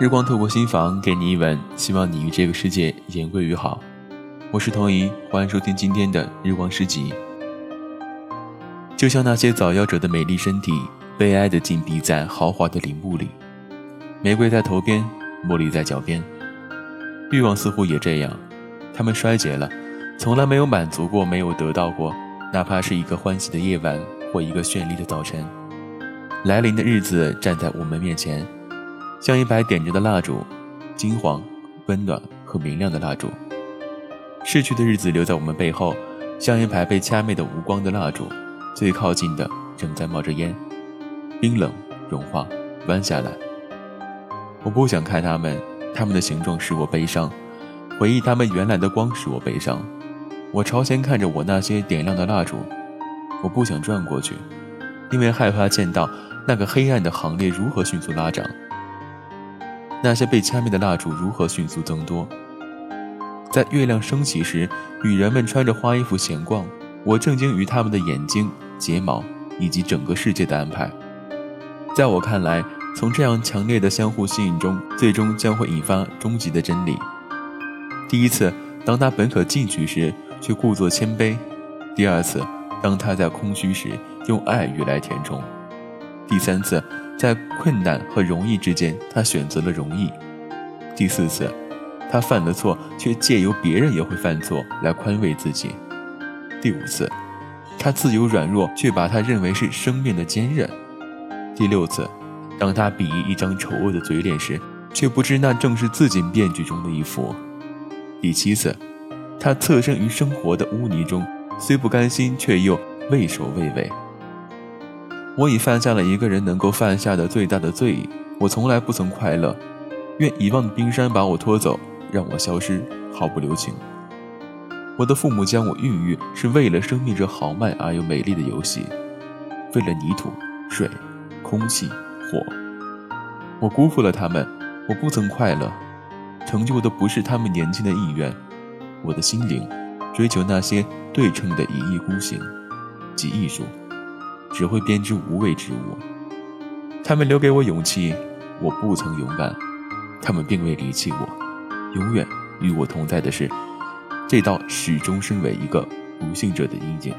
日光透过心房给你一吻，希望你与这个世界言归于好。我是童怡，欢迎收听今天的日光诗集。就像那些早夭者的美丽身体，悲哀的紧闭在豪华的陵墓里。玫瑰在头边，茉莉在脚边。欲望似乎也这样，他们衰竭了，从来没有满足过，没有得到过，哪怕是一个欢喜的夜晚或一个绚丽的早晨。来临的日子站在我们面前，像一排点着的蜡烛，金黄、温暖和明亮的蜡烛。逝去的日子留在我们背后，像一排被掐灭的无光的蜡烛，最靠近的正在冒着烟，冰冷、融化、弯下来。我不想看他们，他们的形状使我悲伤，回忆他们原来的光使我悲伤。我朝前看着我那些点亮的蜡烛，我不想转过去，因为害怕见到那个黑暗的行列如何迅速拉长，那些被掐灭的蜡烛如何迅速增多。在月亮升起时，女人们穿着花衣服闲逛。我震惊于她们的眼睛、睫毛以及整个世界的安排。在我看来，从这样强烈的相互吸引中，最终将会引发终极的真理。第一次，当他本可进取时，却故作谦卑；第二次，当他在空虚时，用爱欲来填充；第三次，在困难和容易之间，他选择了容易；第四次。他犯了错，却借由别人也会犯错来宽慰自己。第五次，他自由软弱，却把他认为是生命的坚韧。第六次，当他鄙夷一张丑恶的嘴脸时，却不知那正是自己面具中的一副。第七次，他侧身于生活的污泥中，虽不甘心，却又畏首畏尾。我已犯下了一个人能够犯下的最大的罪，我从来不曾快乐。愿遗忘的冰山把我拖走。让我消失，毫不留情。我的父母将我孕育，是为了生命这豪迈而又美丽的游戏，为了泥土、水、空气、火。我辜负了他们，我不曾快乐。成就的不是他们年轻的意愿，我的心灵追求那些对称的一意孤行，即艺术，只会编织无谓之物。他们留给我勇气，我不曾勇敢。他们并未离弃我。永远与我同在的是，这道始终身为一个不幸者的阴影。